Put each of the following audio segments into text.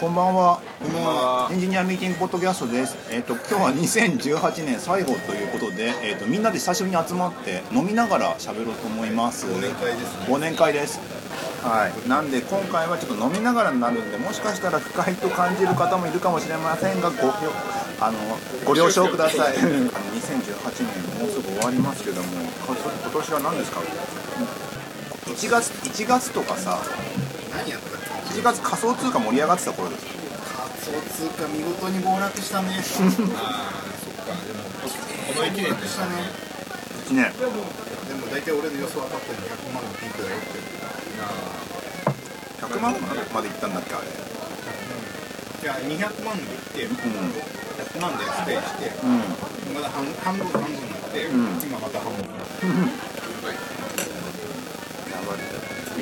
こんばんは。エンジニアミーティングポッドキャストです。えっ、と今日は2018年最後ということで、えっ、とみんなで久しぶりに集まって飲みながら喋ろうと思います。忘年会ですね忘年会です。はい。なんで今回はちょっと飲みながらになるんで、もしかしたら不快と感じる方もいるかもしれませんが、ごあのご了承ください。あの2018年もうすぐ終わりますけども、今年は何ですか？1月1月とかさ、何やったっけ1月仮想通貨盛り上がってた頃です。仮想通貨見事に暴落したね。ああそっか。でもこの1年でしたね。1年。でも大体俺の予想当たってる200万のピークだよって100万までいったんだっけあれ。いや200万で行って。うん。100万でステイしてうん。まだ半半分半分になって、ん。今また半分やばい。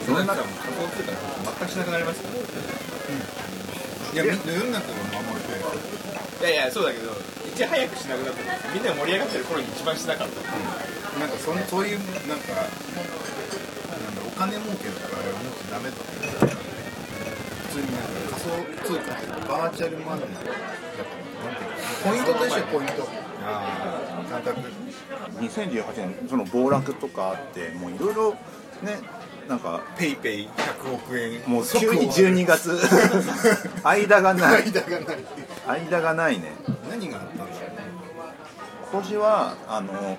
そんな仮想通貨の話全くしなくなりました。いやみんな世の中が守れてないいやいやそうだけどいち早くしなくなったんですみんな盛り上がってる頃に一番しなかったなんかそんそういうなんかなんだお金儲けとかあれはもっとダメだって普通になんか仮想通貨ってバーチャルマネーだからポイントとしてポイントああ感覚2018年その暴落とかあってもういろいろねなんかペイペイ100億円。もう急に12月。間がない。間がない。間がないね。何があったんでしょうね。今年はあの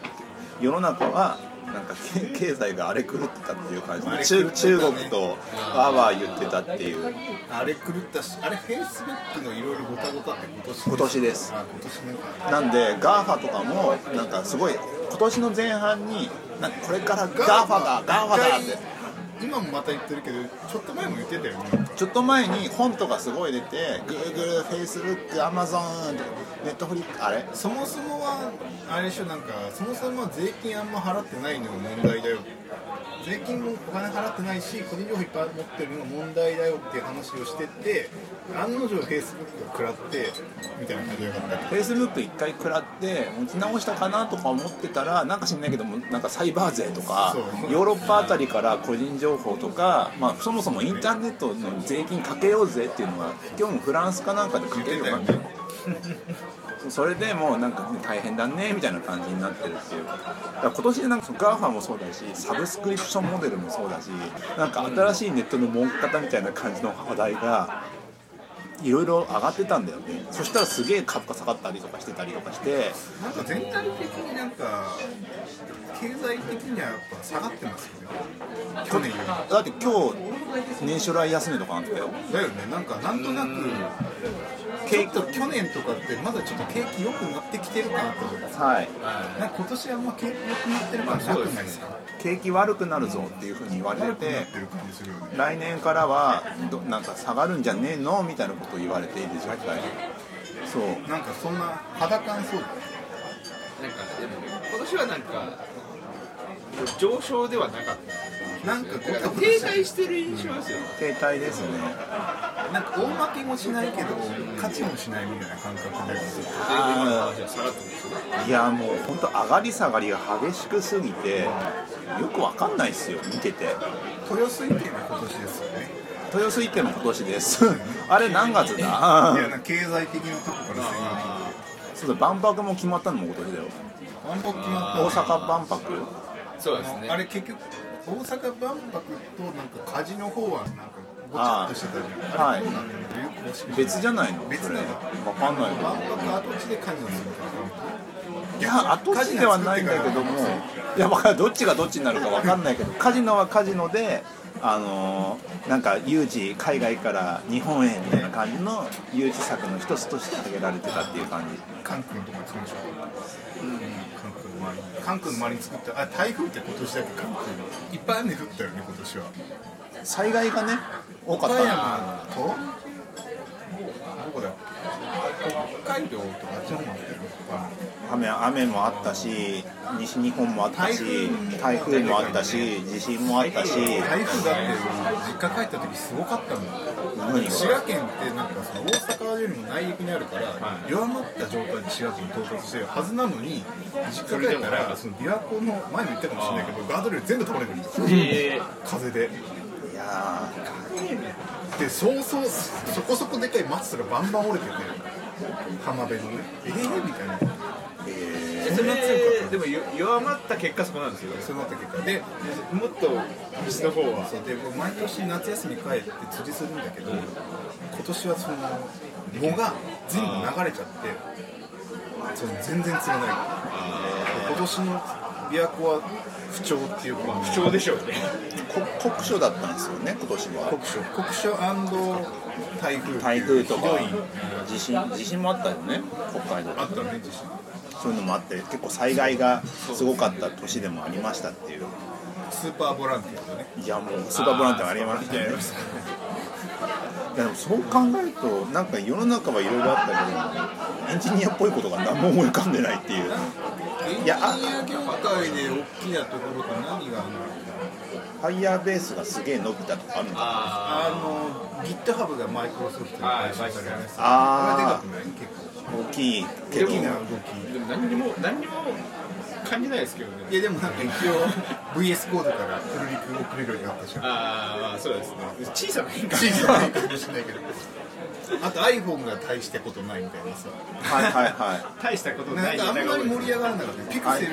世の中はなんかけ経済が荒れ狂ってたっていう感じ。で中中国とわーわー言ってたっていう。あれ狂ったしあれフェイスブックのいろいろごたごたって今年今年です。なんで GAFA とかもなんかすごい今年の前半にこれから GAFA だ GAFA だって今もまた言ってるけどちょっと前も言ってたよね。ちょっと前に本とかすごい出て Google、Facebook、Amazon、Netflix あれ？そもそもはあれでしょなんかそもそもは税金あんま払ってないのが問題だよ。税金もお金払ってないし個人情報いっぱい持ってるのが問題だよっていう話をしてて案の定フェイスブックが食らってみたいな感じだった。け Facebook 一回食らって持ち直したかなとか思ってたらなんか知んないけどもなんかサイバー税とかヨーロッパあたりから個人情報とか、まあ、そもそもインターネットの税金かけようぜっていうのは今日もフランスかなんかでかけるようにな。ってるそれでもうなんか大変だねみたいな感じになってるっていう。だから今年なんか GAFA もそうだしサブスクリプションモデルもそうだしなんか新しいネットの儲け方みたいな感じの話題がいろいろ上がってたんだよね。そしたらすげえ株価下がったりとかしてたりとかして。どなんか全体的になんか経済的にはやっぱ下がってますよね。去年より。だって今日年初来安値とかなってたよ。だよね。なんかなんとなくちょっと去年とかってまだちょっと景気良くなってきてるかなと思うんですはい。なんか今年はもう景気良くなってる感なくないですか？景気悪くなるぞっていうふうに言われて来年からはどなんか下がるんじゃねえのみたいなことを言われている状態。そう。なんかそんな肌感そうだなんかでも今年はなんか上昇ではなかった。なんかこなんかう停滞してる印象ですよ、停滞ですねなんか大負けもしないけど勝ちもしないみたいな感覚で。あじゃあ下がってますいやもう本当上がり下がりが激しくすぎてよくわかんないっすよ見てて。豊洲池の今年ですよね。豊洲池の今年です。あれ何月だ？いや経済的なとこからすそうだ万博も決まったのも今年だよ。万博決まった。大阪万博。そうですね。あれ結局大阪万博となんかカジノ法案なんかごちゃっとしてたじゃん。あーあれどうなってるのよく知らない別じゃないの？別なの。わかんないけど跡地でカジノすいないや跡地ではないんだけども。いやわかんない。どっちがどっちになるかわかんないけど カジノはカジノであのーなんか誘致海外から日本へみたいな感じの誘致策の一つとして挙げられてたっていう感じ。カン君とか作るでしょ。うん。カン君の周りにカン君の周りに作ったあ台風って今年だけ？カン君。いっぱい雨降ったよね今年は災害がね多かった岡な山と？どこだよ北海道とかあっちの方雨雨もあったし西日本もあったし台風もあったし地震もあったし。台風だって実家帰った時すごかったもん。滋賀県ってなんかその大阪よりも内陸にあるから、弱まった状態で滋賀県に到達してるはずなのに実家帰ったらその琵琶湖の前も言ったかもしれないけどガードレール全部倒れてるえ風でいやでそうそうそこそこでかい松がバンバン折れてて浜辺のね。ええみたいなでそれでもよ弱まった結果そこなんですよ。そうなった結果で。もっと西の方は。そうで僕毎年夏休み帰って釣りするんだけど今年はその藻が全部流れちゃってその全然釣れない。今年の琵琶湖は不調っていうか。不調でしょうね。こ酷暑だったんですよね今年は。酷暑。酷暑台風。台風とか。地震地震もあったよね北海道。あったね地震。そういうのもあって結構災害がすごかった年でもありましたっていう。スーパーボランティアだね。いやもうスーパーボランティアありましたねでもそう考えるとなんか世の中はいろいろあったけどエンジニアっぽいことが何も思い浮かんでないっていう。いやあエンジニア業界で大きなところって何があるのファイヤーベースがすげえ伸びたとかあるのかああの GitHub がマイクロソフトにはい買収される。あー。あれでかくない？結構。大きい。大きな動き。でも何にも何にも感じないですけどね。いやでもなんか一応 VS コードからプルリク送れるようになったじゃん。ああまあそうですね。小さな変化。小さな変化かもしれないけど。あと iPhone が大したことないみたいなさ。はいはいはい。大したことなないんかあんまり盛り上がらなかった。ピクセル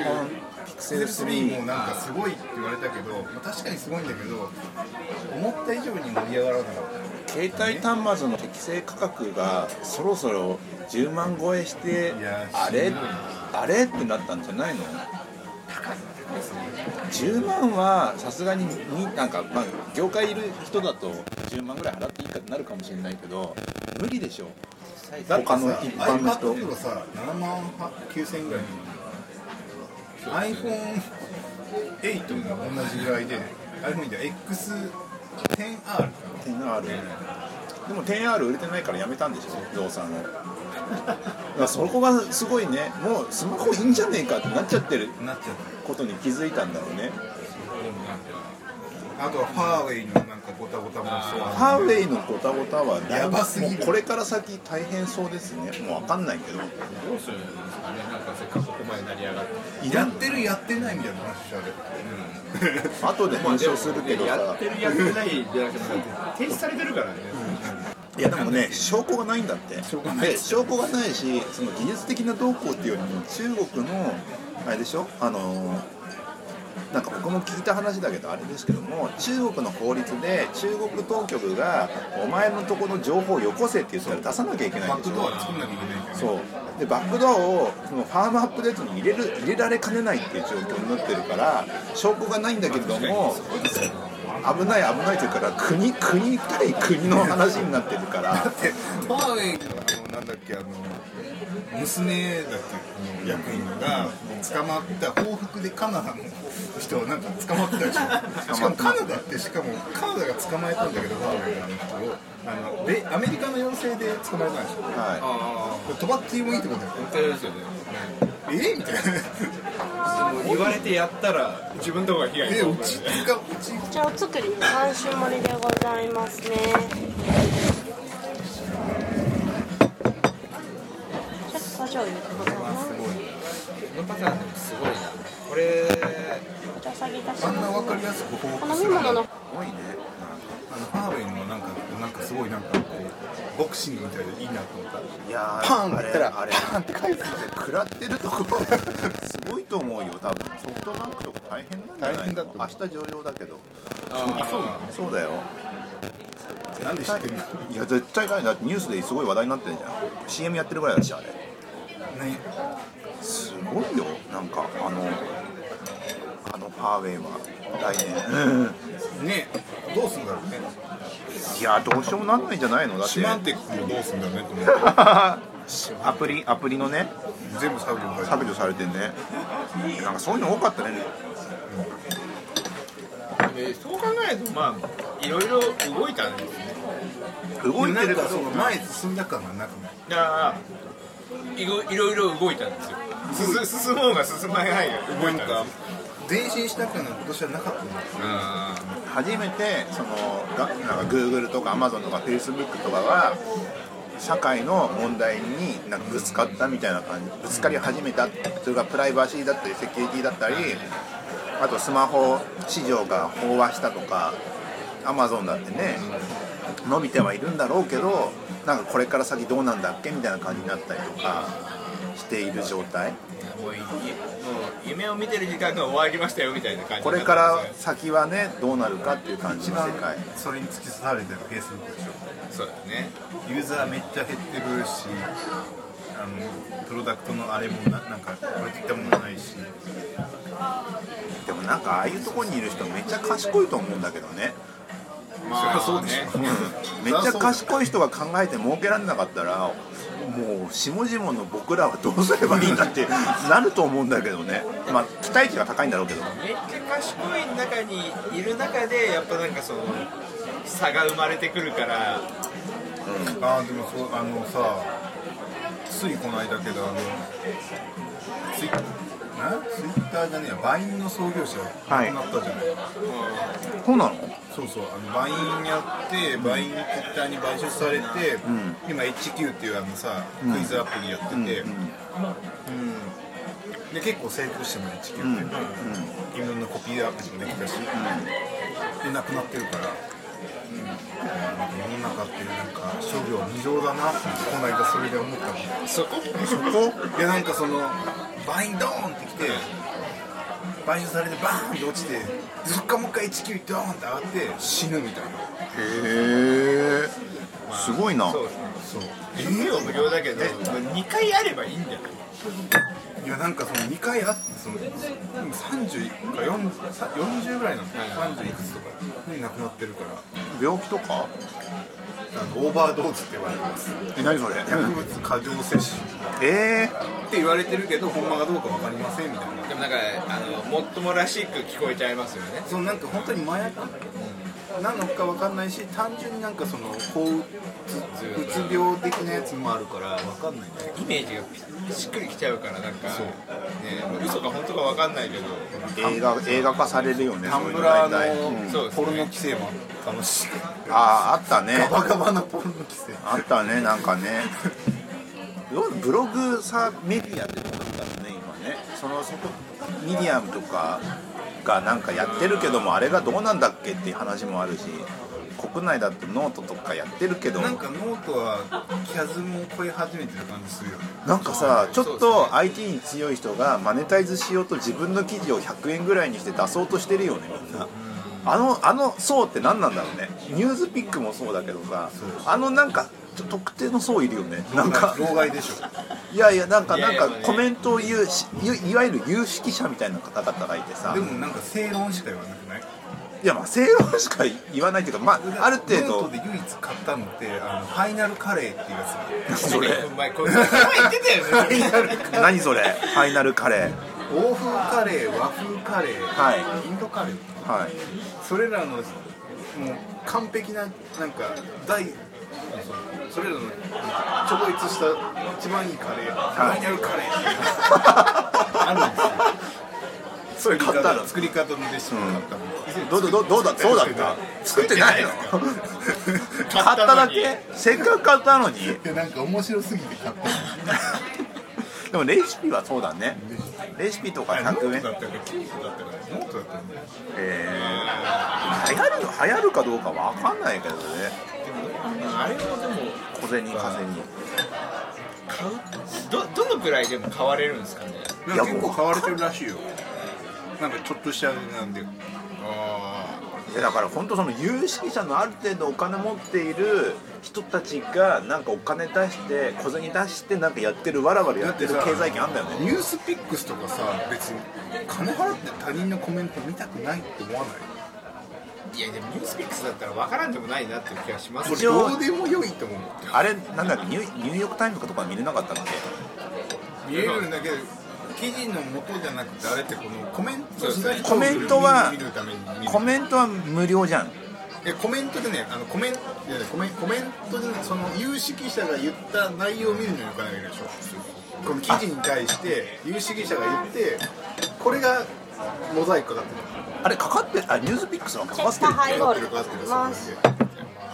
ピクセル3もなんかすごいって言われたけど、まあ、確かにすごいんだけど思った以上に盛り上がらなかった。携帯端末の適正価格がそろそろ10万超えしてあれ？あれ？ってなったんじゃないの？10万はさすがにになんか、まあ、業界いる人だと10万ぐらい払っていいかってなるかもしれないけど無理でしょだってさ他の一般の人 iPad さ7万9000円ぐらい iPhone8 も同じぐらいで iPhone で X10R 10R でも 10R 売れてないからやめたんでしょ？ゾウさんを。だからそこがすごいね。もうスマホいいんじゃねえかってなっちゃってる。なっちゃった。ことに気づいたんだろうね。あとはファーウェイのなんかゴタゴタもそうファーウェイのゴタゴタはやばすぎる。これから先大変そうですね。もう分かんないけど。どうするんですかねなんかせっかくここまで成り上がって。やってるやってないみたいな話ある。後で編集するけどさ。やってるやってないじゃなくて停止されてるからねいやでもね証拠がないんだって。証拠がないで証拠がないしその技術的な動向っていうよりも中国のあれでしょ？あのなんか僕も聞いた話だけどあれですけども中国の法律で中国当局がお前のとこの情報をよこせって言ったら出さなきゃいけないバッんでしょ。クドア作んなきゃいけないそう。でバックドアをそのファームアップデートに入れる入れられかねないっていう状況になってるから証拠がないんだけれども危ない危ないというから国国対国の話になってるから。だってファーウェイのあのなんだっけあの娘だっけあの役員が捕まった報復でカナダの人なんか捕まってたでしょ。しかもカナダってしかもカナダが捕まえたんだけどファーウェイの人を。あのでアメリカの要請で捕まえたんでしょ。はああとばってもいいってことだよ本当ですよね。えみたいな言われてやったら自分のとこが被害にえ遭ううちらお作りの三種盛りでございますね。ちょっとお醤油でございます。このパターンでもすごいなこれお茶下げいたしあんなます。分かりやすく報お復する飲み物のすごいねあのファーウェイのなんかなんかすごいなんかこうボクシングみたいでいいなと思った。いやーパンって言ったらあれパンって返す食らってるところ。すごいと思うよ多分。ソフトバンクとか大変なんじゃな大変だと思う。明日上場だけど。あそうなのそうだよ。なんで知ってるの？いや絶対ない。だってニュースですごい話題になってるじゃん。CM やってるぐらいだしあれ。ね。すごいよ。なんかあのあのファーウェイは来年。ねどうすんだろうね。いやどうしようもなんないんじゃないの？だって。シマンテックもどうすんだろうねと思って。アプリアプリのね。全部削除されて削除されてんね。なんかそういうの多かったね。でそう考えるとまあいろいろ動いたんですね。動いてるかかその前進んだ感がなくない？いやいろいろいろ動いたんですよ。進進もうが進まないが動いたんですよ前進した感が今年はなかった初めてそのがなんか Google とか Amazon とか Facebook とかが社会の問題になんかぶつかったみたいな感じぶつかり始めた。それがプライバシーだったりセキュリティだったりあとスマホ市場が飽和したとか Amazon だってね伸びてはいるんだろうけどなんかこれから先どうなんだっけみたいな感じになったりとかしている状態。もういもう夢を見てる時間が終わりましたよみたいな感じこれから先はねどうなるかっていう感じの世界。それに突き刺されてるフェイスブックでしょ。そうだね。ユーザーめっちゃ減ってるしあのプロダクトのあれもななんかこれといったものないし。でもなんかああいうところにいる人めっちゃ賢いと思うんだけどねまあそりゃそうでしょね。めっちゃ賢い人が考えて儲けられなかったらもう下々の僕らはどうすればいいんだってなると思うんだけどね。まあ期待値が高いんだろうけど。めっちゃ賢い中にいる中でやっぱなんかその差が生まれてくるから。ああでもそうあのさついこの間けどあのツイなツイッターじゃねえやバインの創業者が亡くなったじゃない、そうなの？そうそうあのバインやってバインツイッターに買収されて、今 HQ っていうあのさクイズアプリやってて、うんで結構成功しても HQ って、いろんなコピーアプリもできたし、でなくなってるから、うん、なんか世の中っていうなんか商業二乗だなってこの間それで思ったの。そこ？そこ？いやなんかそのバインドーンってきて買収されてバーンって落ちてそっからもう一回19ドーンって上がって死ぬみたいな。へえすごいな。そうそう。夢は無料だけど2回あればいいんじゃない？いやなんかその2回あってそのでも30か 40, さ40ぐらいなの30いくつとかに亡くなってるから。病気とか？あのオーバードーズって言われてます。え何それ？薬物過剰摂取。えって言われてるけどほんまかどうか分かりませんみたいな。でもなんかあのもっともらしく聞こえちゃいますよね。そのなんか本当に麻薬？なのか分かんないし単純になんかその抗うつうつ病的なやつもあるから分かんないイメージがしっくりきちゃうからなんかね嘘か本当かわかんないけど。ー、映画映画化されるよね Tumblr のポルノ規制も。楽しいあああったね。ガバガバなポルノ規制。あったねなんかねブログさメディアってどうなんだろうね今ね。そのそこミディアムとかがなんかやってるけどもあれがどうなんだっけっていう話もあるし国内だとノートとかやってるけどなんかノートはキャズムを超え始めてる感じするよね。なんかさちょっと IT に強い人がマネタイズしようと自分の記事を100円ぐらいにして出そうとしてるよねみんな。あのあの層って何なんだろうね。ニュースピックもそうだけどさあのなんか特定の層いるよね。なんか。老害でしょ。いやいやなんかないんかコメントを言うしいいわゆる有識者みたいな方々がいてさ。でもなんか正論しか言わなくない？いやまあ正論しか言わないっていうかまあある程度。ノートで唯一買ったのってあのファイナルカレーっていうやつ。それお前これ前言ってたよね。何それ？ファイナルカレ欧風カレー和風カレー、はい。インドカレーー。はい。それらのもう完璧ななんか大それらの超越した一番いいカレー、ファイナルカレーっていうのがあるんですよそれ買ったの作り方のレシピ買ったの、どうどうどうだそうだった作ってないの買っただけせっかく買ったのに。でなんか面白すぎて買ったの でもレシピはそうだね。レシピとかあれノー100円トだったかキープだったかノートだったんだよえー、流行る流行るかどうかわかんないけどね。あれもでも小銭稼ぎ。買う？どどのくらいでも買われるんですかね？なんか結構買われてるらしいよ。なんかちょっとしたなんで。あいやだから本当その有識者のある程度お金持っている人たちがなんかお金出して小銭出してなんかやってるわらわらやってる経済圏あんだよね。ニュースピックスとかさ別に金払って他人のコメント見たくないって思わない？いやでもニュースピックスだったら分からんでもないなっていう気がします。どうでもよいと思う。あれなんだっけニューニューヨーク・タイムズとか見れなかったっけ見えるんだけど記事の元じゃなくてあれってこのコメントコメントは見るために見る。コメントは無料じゃん。えコメントでねあのコメントいやコメコメントでねその有識者が言った内容を見るのにお金がいるでしょ。この記事に対して有識者が言ってこれがモザイクかかってるあれかかってあニュースピックスはかかってる。ハイボールかかってるまそす。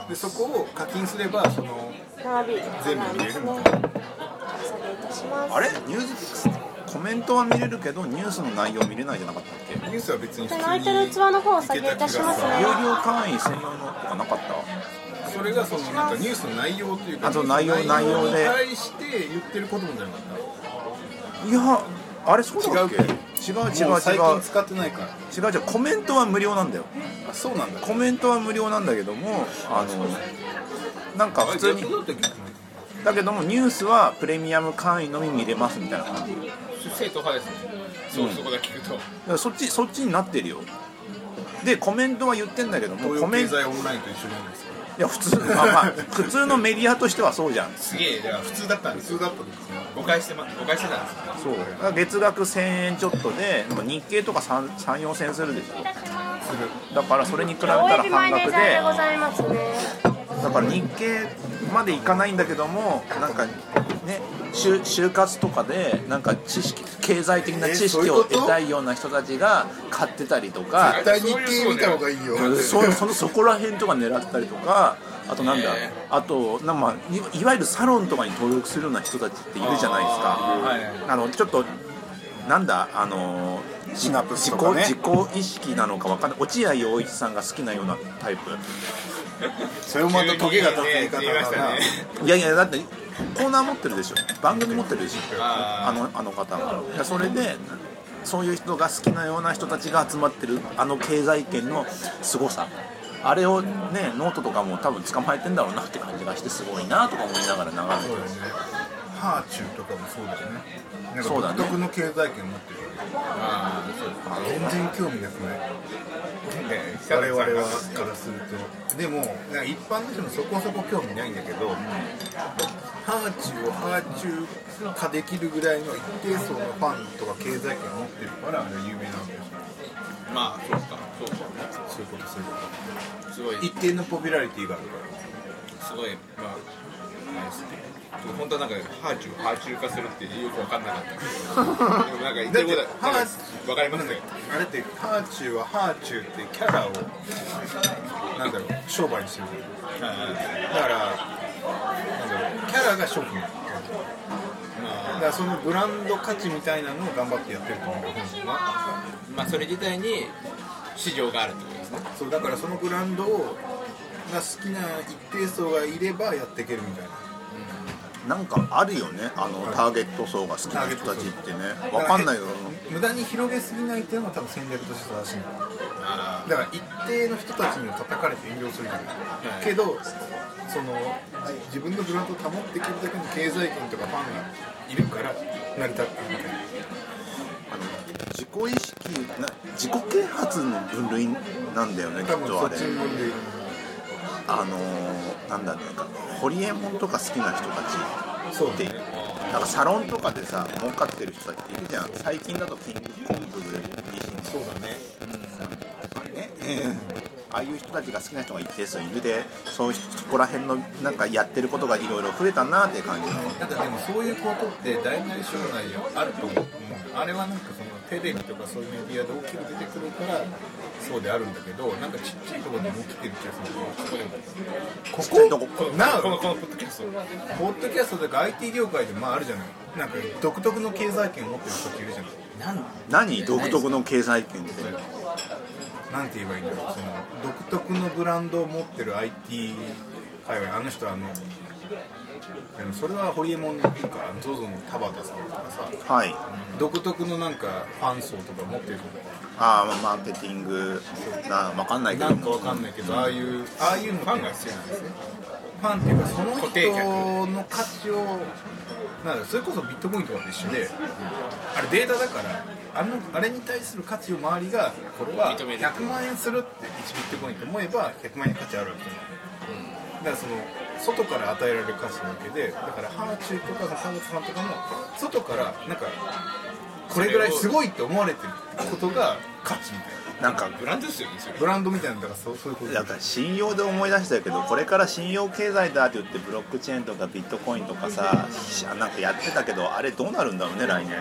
でそこを課金すればその全部見れるみたいな失礼いたします。あれ？ニュースピックスコメントは見れるけどニュースの内容見れないじゃなかったっけ？ニュースは別に普通に空いてる器の方をお下げいたしますね。有料会員専用のとかなかった？それがそのなんかニュースの内容というかあそう内容内容で。に対して言ってることもじゃなかっいやあれそうだっけ？違う違う違うたもう最違う近使ってないから。違う違う。コメントは無料なんだよ。あそうなんだ。コメントは無料なんだけどもあのなんか普通に。だけどもニュースはプレミアム会員のみ見れますみたいな感じ。正統派ですね。そう、そこだけ聞くと。だからそっちそっちになってるよ。でコメントは言ってんだけどもコメントい経済オンラインと一緒なんですか。や普通あまあ普通のメディアとしてはそうじゃん。すげえだから普通だったんですよ。普通だったんですよ誤解してま誤解してたんです。そう。月額1000円ちょっとで日経とか34千円するでしょ。だからそれに比べたら半額で。ごでざいますね。だから日経までいかないんだけどもなんかね就就活とかでなんか知識経済的な知識を得たいような人たちが買ってたりとか。絶対日経見た方がいいよ。そそのそこら辺とか狙ったりとかあとなんだへあとなんまあいいわゆるサロンとかに登録するような人たちっているじゃないですか。はい。あのちょっとなんだあのシナプス自とかね。己自己意識なのかわかんない。落合陽一さんが好きなようなタイプ。それもまたトゲが立つ言い方言いましただなね。いやいやだってコーナー持ってるでしょ。番組持ってるでしょ。あー。あのあの方は。いやそれでそういう人が好きなような人たちが集まってるあの経済圏の凄さあれをねノートとかも多分捕まえてんだろうなって感じがしてすごいなとか思いながら眺めてそうだよねハーチューとかもそうだよね。なんかそうだね。独特の経済圏持ってるああそうです全然興味なくないね。我々はからすると。でも一般の人もそこそこ興味ないんだけど、ハーチューをハーチュー化できるぐらいの一定層のファンとか経済圏持ってるからあれ有名なんだよまあそうかそうか。そういうことそういうこすごいと。一定のポピュラリティがあるから。すごいまああれですね。本当はなんかハーチューハーチュー化するってよく分かんなかった。けどでもなんか言ってることは分かりますねあれってハーチューはハーチューってキャラをなんだろう商売にしてるじゃんだからなんだろうキャラが商品。だからそのブランド価値みたいなのを頑張ってやってると思う。本人はまあそれ自体に市場があるってことですね。そうだからそのブランドをが好きな一定層がいればやっていけるみたいな。なんかあるよね。あのターゲット層が好きな人たちってね。わかんないけど無駄に広げすぎないっていうのが多分戦略として正しいの。あだから一定の人たちには叩かれて遠慮するじゃない、はい。けどそのじ自分のブランドを保っていけるだけの経済圏とかファンがいるから成り立ってるみたいな自己意識な自己啓発の分類なんだよねきっとあれ。あのー、なんだろうかホリエモンとか好きな人たちってなんかサロンとかでさ儲かってる人たちいるじゃん。最近だとキングコング自身そうだね。とかね、ああいう人たちが好きな人が一定数いるでそういうそこら辺のなんかやってることがいろいろ増えたなって感じの。なんかでもそういうことって大なり小なりあると思う、あれはなんかそのテレビとかそういうメディアで大きく出てくるからそうであるんだけどなんかちっちゃいところでも起きてる気がするこちっちゃいとこ。こなこのこのポッドキャスト。ポッドキャストとか IT 業界でまああるじゃない。なんか独特の経済圏を持ってる人っているじゃない。何？独特の経済圏ってなんて言えばいいんだろう。その独特のブランドを持ってる IT 界隈あの人はあのでもそれはホリエモンっていうか ZOZO の田畑さんとかさはい。独特のなんかファン層とか持ってるああマーケティングなわかんないけど。なんかわかんないけどああいうああいうのファンが必要なんですね。ファンっていうかその人の価値をなんだそれこそビットコインとかと一緒であれデータだからあのあれに対する価値を周りがこれは認める。100万円するって1ビットコインと思えば100万円価値あるわけじゃない。だからその外から与えられる価値なわけでだからハーチューとか田畑さんとかも外からなんかこれぐらいすごいって思われてることが価値みたいななんかブランドですよねブランドみたいなだからそうそういうこと。だから信用で思い出したけどこれから信用経済だって言ってブロックチェーンとかビットコインとかさなんかやってたけどあれどうなるんだろうね来年。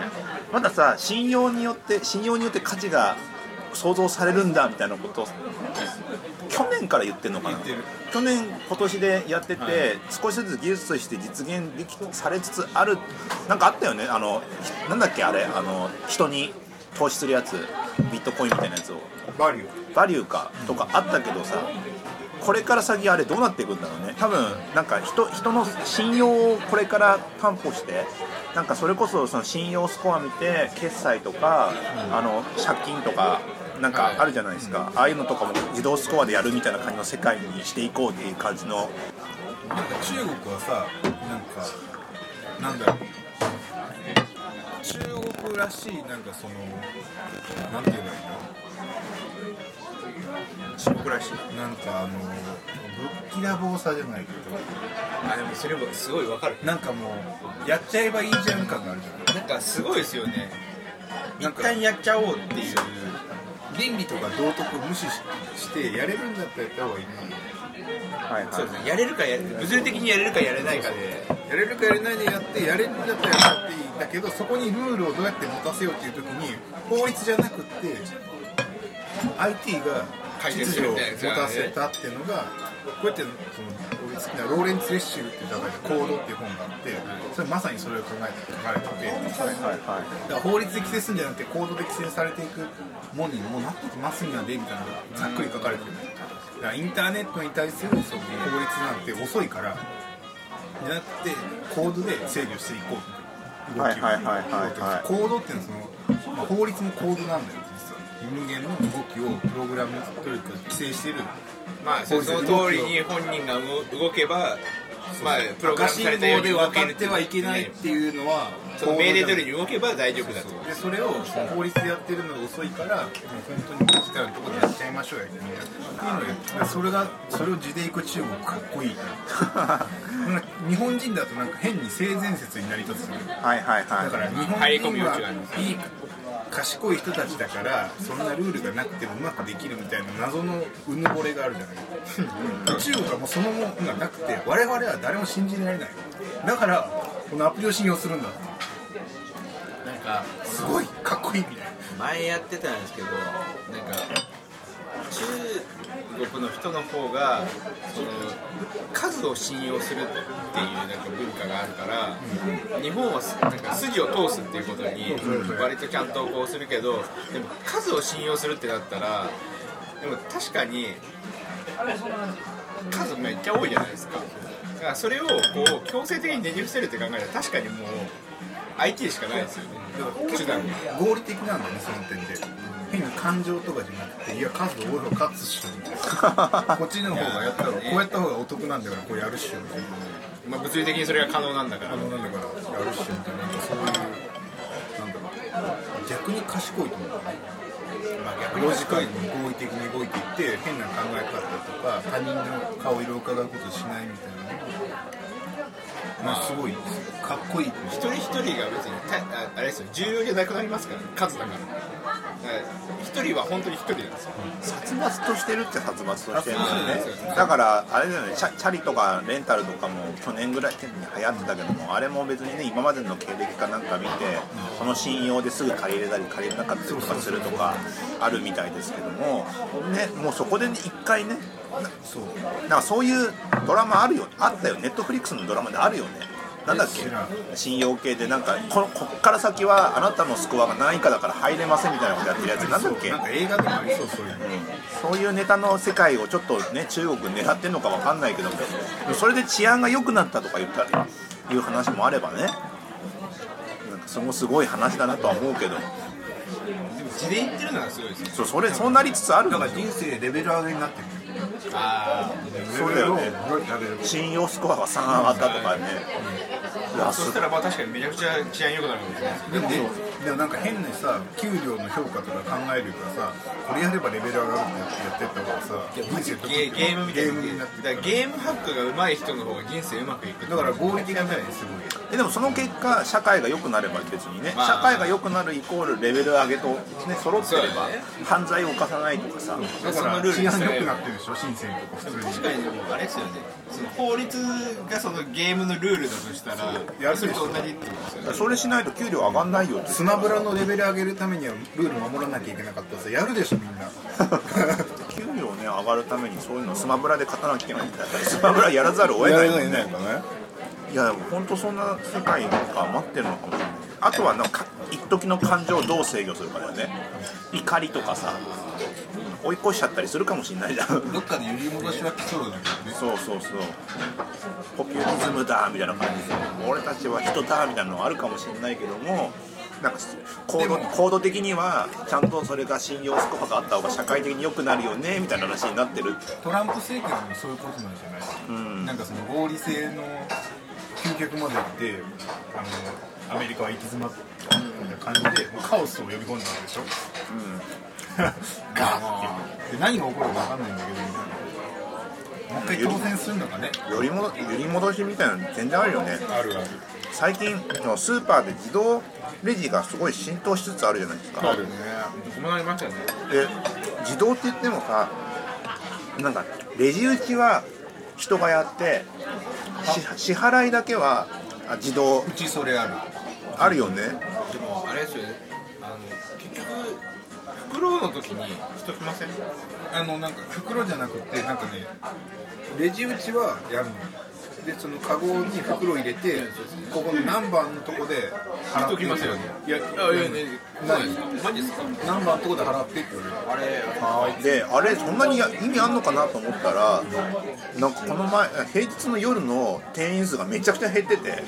まださ信用によって信用によって価値が想像されるんだみたいなこと去年から言ってんのかな。去年今年でやってて、少しずつ技術として実現できされつつあるなんかあったよね。あのひなんだっけあれ。あの人に投資するやつビットコインみたいなやつを。バリュー。バリューかとかあったけどさこれから先あれどうなっていくんだろうね。多分なんか人人の信用をこれから担保してなんかそれこそその信用スコア見て決済とか、あの借金とかなんかあるじゃないですか、ああいうのとかも自動スコアでやるみたいな感じの世界にしていこうっていう感じの。なんか中国はさなんかなんだろう中国らしいなんかそのなんて言えばいいの？中国らしい。なんかあのぶっきらぼうさじゃないけあでもそれもすごいわかる。どなんかもうやっちゃえばいいじゃん感があるじゃなんかすごいですよね。一旦やっちゃおうっていう。ん倫理とか道徳を無視ししてやれるんだったらやった方がいいはいはい。そうですね。やれるかや物理的にやれるかやれないかでやれるかやれないでやってやれるんだったらやっていいんだけどそこにルールをどうやって持たせようっていう時に法律じゃなくて IT が秩序を持たせたっていうのがこうやってその俺好きなローレンツ・レッシュっていう方が「コード」っていう本があってそれまさにそれを考えて書かれててはいはいはいだから法律で規制するんじゃなくてコードで規制されていくものにもうなってきますんやでみたいなのがざっくり書かれてる。だからインターネットに対するその法律なんて遅いからじゃなくてコードで制御していこう動きをはいはいはいはいはい。コードっていうのはその、まあ、法律もコードなんだよ。実は人間の動きをプログラムというか規制している。まあその通りに本人が動動けばまあプログラムされたよう。号でに動ける渡ってはいけないっていうのはその命令通りにに動けば大丈夫だと。でそれを法律でやってるのが遅いからもう本当にデジタルのところでやっちゃいましょうよっていうのをやってそれがそれを地でいく中国かっこいい。日本人だとなんか変に性善説になりつつはいはいはい。だから日本人はいい賢い人たちだからそんなルールがなくてもうまくできるみたいな謎のうぬぼれがあるじゃない。中国はもうそのものがなくて我々は誰も信じられない。だからこのアプリを信用するんだ。なんかすごいかっこいいみたいな。前やってたんですけどなんか中国の人の方がその数を信用するっていうなんか文化があるから、日本はすなんか筋を通すっていうことに割とちゃんとこうするけどでも数を信用するってなったらでも確かに数めっちゃ多いじゃないですか。だからそれをこう強制的にねじ伏せるって考えたら確かにもう IT しかないですよね手段が合理的なんだよねその点で。変に感情とかじゃなくていや数多い方が勝つっしょみたいなこっちの方がやったらこうやった方がお得なんだからこれやるっしょみたいなまあ、物理的にそれが可能なんだからあのなんだからやるっしょみたいななんかそういうなんだろう。逆に賢いと思う。まあ逆にロジカルに合理的に動いていって変な考え方とか他人の顔色を伺うことしないみたいなまあすごい。ですよかっこいい。一人一人が別にたああれですよ。重要じゃなくなりますから数だから。一人は本当に一人なんですよ。殺伐としてるって殺伐としてるんあですよ。ねねだからあれだよね。チャチャリとかレンタルとかも去年ぐらいに流行ってたけどもあれも別にね今までの経歴かなんか見てその信用ですぐ借りれたり借りれなかったりとかするとかあるみたいですけどもねもうそこでね一回ねそう。なんかそういうドラマあるよ。あったよ。ネットフリックスのドラマであるよね。なんだっけ？信用系でなんかここっから先はあなたのスコアが何位かだから入れませんみたいなことやってるやつ。なんだっけ？なんか映画でもありそうそういうの。そういうネタの世界をちょっとね中国狙ってんのかわかんないけども。それで治安が良くなったとか言ったらいう話もあればね。なんかそれもすごい話だなとは思うけど。でも地で言ってるのがすごいですよそうそれそうなりつつあるんだから人生レベル上げになってる。あそうだよね。レベルを信用スコアが3上がったとかね。いやあそしたらまあ確かにめちゃくちゃ治安良くなるかもしれないですでもでもなんか変にさ給料の評価とか考えるからさこれやればレベル上がるってやってった方がさ人生ゲゲームみたいな。ゲームになってだからゲームハックが上手い人の方が人生うまくいくだから合理的なんじゃないすごい。えでもその結果社会が良くなれば別にね。まあ。社会が良くなるイコールレベル上げとね揃ってればそうだね。犯罪を犯さないとかさ。だからそのルール治安良くなってるでしょ深センとか普通に。確かにでもあれですよね。その法律がそのゲームのルールだとしたらやるでしょ。それと同じってことですよね。それしないと給料上がんないよって。スマブラのレベル上げるためにはルール守らなきゃいけなかったらさやるでしょみんな。給料ね上がるためにそういうのスマブラで勝たなきゃいけないんだったらスマブラやらざるを得ないもんね。いやでも本当そんな世界が待ってるのかもしれない。あとはなんか一時の感情をどう制御するかだよね。怒りとかさ追い越しちゃったりするかもしれないじゃん。どっかで揺り戻しは来そうだけどね。そうそうそう。ポピュリズムだみたいな感じ。で俺たちは人だみたいなのはあるかもしれないけどもなんかコードコード的にはちゃんとそれが信用スコアがあった方が社会的に良くなるよねみたいな話になってる。トランプ政権もそういうことなんじゃない、うん。なんかその合理性の究極まで行ってあのアメリカは行き詰まったみたいな感じでカオスを呼び込んだわけでしょ。ガーって。で何が起こるか分かんないんだけどみたいなもう一回当選するのかね。よりも揺り戻しみたいなの全然あるよね。あるある最近スーパーで自動レジがすごい浸透しつつあるじゃないですか。あるね。こうなりましたよねで自動って言ってもさなんかレジ打ちは人がやってし支払いだけはあ自動。うちそれある。あるよね。でもあれですよね。あの結局袋の時に人来ません？あのなんか袋じゃなくてなんかねレジ打ちはやるのでそのカゴに袋入れてここの何番のとこで払人来ますよね。いやあいやい。マジですか？何番のとこで払ってって言われる。あれであれそんなにや意味あんのかなと思ったらなんかこの前平日の夜の店員数がめちゃくちゃ減ってて。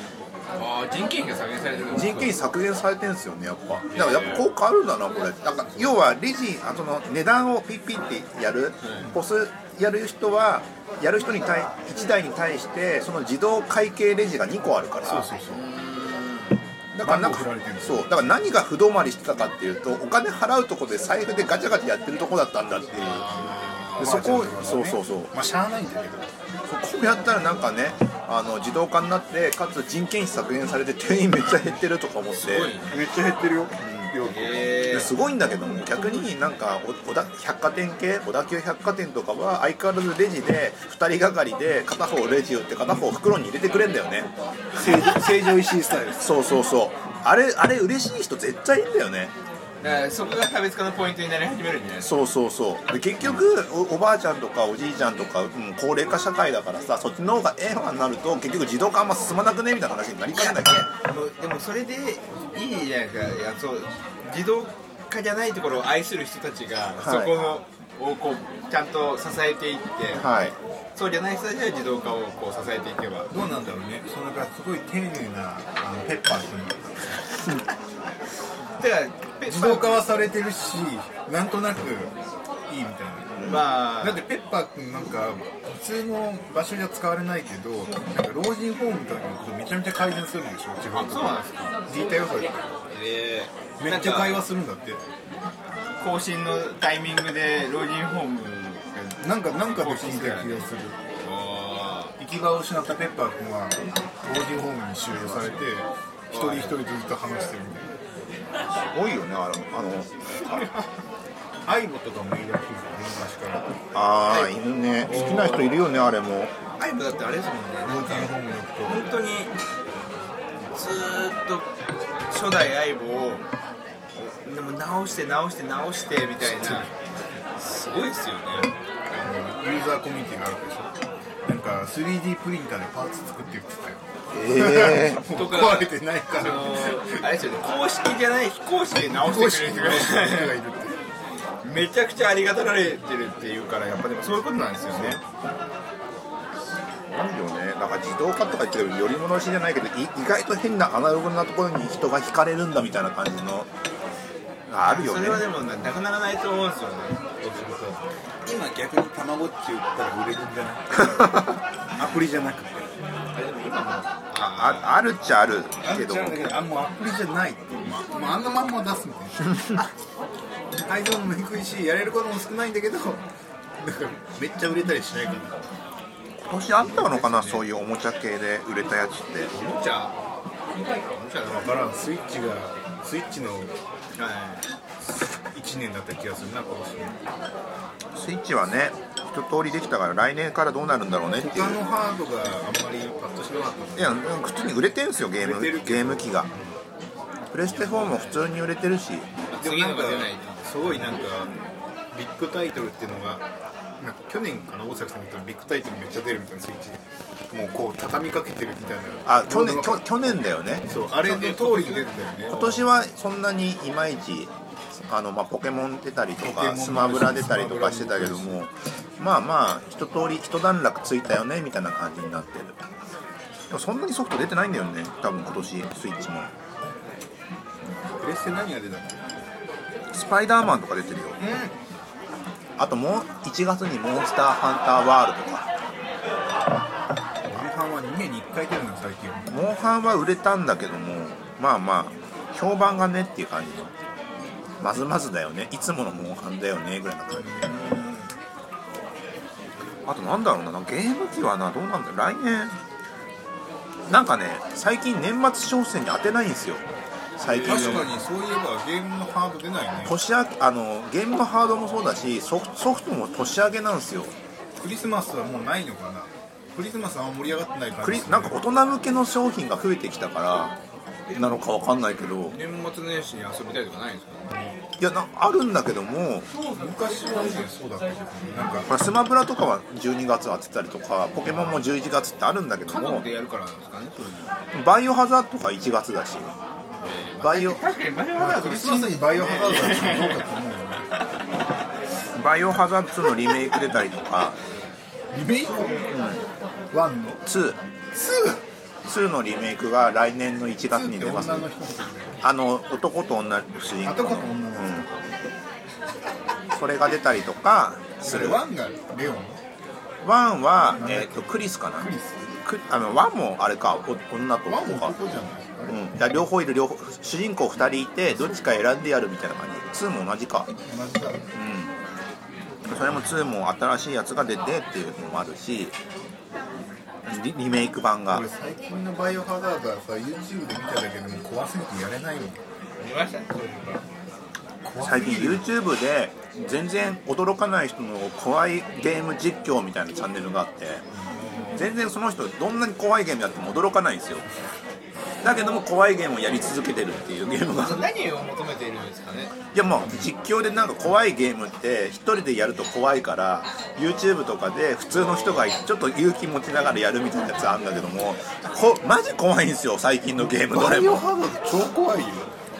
あー人件費が削減されてるんです人件費削減されてるんですよねやっぱ。だからやっぱ効果あるんだなこれ。なんか要はレジあその値段をピッピってやるポスやる人はやる人に対1台に対してその自動会計レジが2個あるから。そうそうだからなんかそう。だから何が不止まりしてたかっていうとお金払うとこで財布でガチャガチャやってるとこだったんだっていう。でそこをそうそうそう。まあしゃあないんだけど。そこをやったらなんかねあの自動化になってかつ人件費削減されて店員めっちゃ減ってるとか思って。めっちゃ減ってるよすごいんだけども逆になんかお小田百貨店系小田急百貨店とかは相変わらずレジで2人がかりで片方レジ打って片方袋に入れてくれんだよね。成城石井スタイル。そうそうそう。あれあれ嬉しい人絶対いいんだよねそこが差別化のポイントになり始めるんじゃない？そうそうそう。で結局おおばあちゃんとかおじいちゃんとか、うん、高齢化社会だからさそっちの方がええわになると結局自動化あんま進まなくねみたいな話になりかねないでもでもそれでいいじゃないですかいやそう自動化じゃないところを愛する人たちが、そこのをこうちゃんと支えていって、はい。そうじゃない人たちは自動化をこう支えていけばどうなんだろうね。そのかすごい丁寧なあのペッパー君 だからペ自動化はされてるしなんとなくいいみたいな。まあ。だってペッパー君なんか普通の場所じゃ使われないけどなんか老人ホームとかのことめちゃめちゃ改善するんでしょ地方あそうなんですか。聞いたよそれえ。ーめっちゃ会話するんだって。更新のタイミングで老人ホームがなんかなんかで聞いた気がする。あ行き場を失ったペッパー君は老人ホームに収容されて一人一人ずっと話してるみたいな多いよねあのあのアイボとかもいいらしいですよ昔からああ犬ね好きな人いるよねあれもアイブだってあれですもんね老なんか人ホームの人本当にずーっと初代相棒をでも直して直して直してみたいなすごいですよねユーザーコミュニティがあるでしょなんか 3D プリンターでパーツ作ってるって言ってたよええもうとか壊れてないかあら。のあれですよね。公式じゃない非公式で直してくれる人がいるってめちゃくちゃありがたられてるっていうからやっぱでもそういうことなんですよね。あるよね。なんか自動化とか言ってる寄り戻しじゃないけどい意外と変なアナログなところに人が惹かれるんだみたいな感じのがあるよね。それはでもななくならないと思うんですよね。今逆にたまごっち売ったら売れるんじゃない？アプリじゃなくて。あれでも今もあああるっちゃあるあけどあもうアプリじゃないってまもうあんなまんま出すみたいな。配送も低いしやれることも少ないんだけど。なんかめっちゃ売れたりしないから。今年あったのかなそういうおもちゃ系で売れたやつって。おもちゃおもちゃだだからスイッチがスイッチのはい。1年だった気がするな今年スイッチはね一通りできたから来年からどうなるんだろうねっていう。他のハードがあんまりパッとしなかった。いや普通に売れてるんですよゲームゲーム機が。プレステ4も普通に売れてるし。次でもなんかすごいなんかビッグタイトルっていうのがなんか去年かな大崎さんが言ったらビッグタイトルめっちゃ出るみたいなスイッチで。もうこう畳みかけてるみたいな。あ去年きょ去年だよね。そうあれの通りに出てたよね。今年はそんなにいまいちあの、まあ、ポケモン出たりとかスマブラ出たりとかしてたけどもまあまあ一通り一段落ついたよねみたいな感じになってる。でもそんなにソフト出てないんだよね多分今年スイッチも。プレステ何が出たの？スパイダーマンとか出てるよ。あともう1月にモンスターハンターワールドか。モンハンは2年に1回出るの最近。モンハンは売れたんだけどもまあまあ評判がねっていう感じのまずまずだよね。いつものモンハンだよねぐらいな感じ。であとなんだろうなゲーム機はなどうなんだろう。来年。なんかね最近年末商戦に当てないんですよ。最近確かにそういえばゲームのハード出ないね。年明けあのゲームのハードもそうだしソフトも年明けなんですよ。クリスマスはもうないのかな。クリスマスあんま盛り上がってない感じクリなんか大人向けの商品が増えてきたからなのかわかんないけど。年末年始に遊びたいとかないんですか？いやなあるんだけども。昔はねそうだったなんかほらスマブラとかは12月当てたりとかポケモンも11月ってあるんだけども。でやるからなんですかね？バイオハザードとか1月だし。バイオ確かにバイオハザードクリスマスにバイオハザードはどうかと思うよね。バイオハザード2のリメイク出たりとか。リメイク？ one の？2 2のリメイクが来年の1月に出ます女の人のあの男と女の主人公の人うん。それが出たりとかする。それ one がレオン？ one は、えー、とクリスかな。クあの one もあれかお女と男かうん、だ両方いる両方主人公2人いてどっちか選んでやるみたいな感じ。2も同じか。同じだ。うん。それも2も新しいやつが出てっていうのもあるしリリメイク版が。俺最近のバイオハザードはさ YouTube で見ただけでも怖すぎてやれない見ましたそういうの最近 YouTube で全然驚かない人の怖いゲーム実況みたいなチャンネルがあって全然その人どんなに怖いゲームやっても驚かないんですよだけども怖いゲームをやり続けてるっていうゲームが。何を求めているんですかね？いやもう実況でなんか怖いゲームって一人でやると怖いから YouTube とかで普通の人がちょっと勇気持ちながらやるみたいなやつあるんだけどもこマジ怖いんですよ最近のゲーム。どれも。超怖いよ。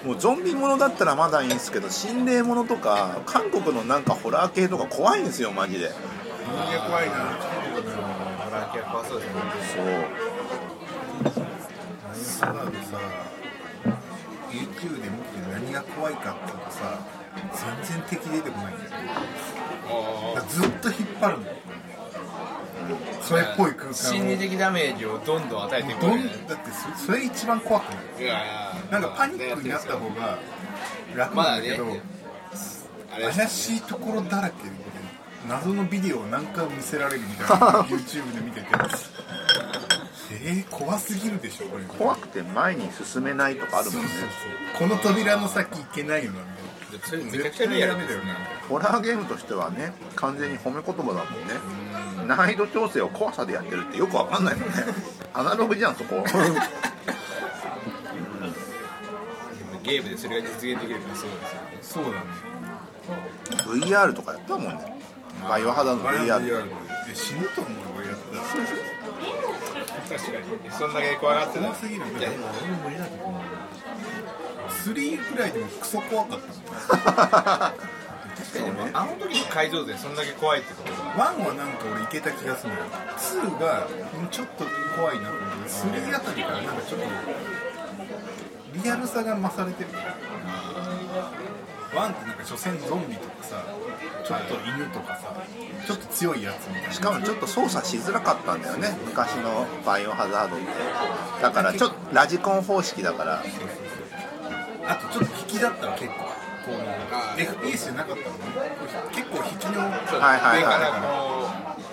もうゾンビものだったらまだいいんですけど心霊ものとか韓国のなんかホラー系とか怖いんですよマジで。人間怖いな。ホラー系は怖そうですねそう YouTube で見て何が怖いかっていうとさ全然敵出てこないんだよ。ずっと引っ張るの。それっぽい空間を。心理的ダメージをどんどん与えてい。んだってそそれ一番怖くない？いやいや。なんかパニックになった方が楽なんだけど、まだね。怪しいところだらけで謎のビデオを何回も見せられるみたいな YouTube で見ててえー、怖すぎるでしょこれ。怖くて前に進めないとかあるもんね。この扉の先行けないよなみそれたいなめちゃくちゃリアルですよねホラーゲームとしてはね完全に褒め言葉だもんね。難易度調整を怖さでやってるってよくわかんないもんね。アナログじゃんそこ。ゲームでそれが実現できるからすごいですよね。そうだね。VR とかやったもんね。バイオハザードの VR で死ぬと思う俺やったら 確かに。そんだけ怖がってた怖すぎるいやでも俺も無理だと思う3ぐらいでもクソ怖かったもん確かにでもあの時の解像度でそんだけ怖いってことは1はなんか俺いけた気がするのよ2がうちょっと怖いなと思って3あたりからなんかちょっとリアルさが増されてる1ってなんか所詮ゾンビとかさちょっと犬とかさちょっと強いやつみたいな。しかもちょっと操作しづらかったんだよね。昔のバイオハザードって。だからちょっとラジコン方式だから。あとちょっと引きだったら結構こう FPS じゃなかったのね。結構引きのはいはいはい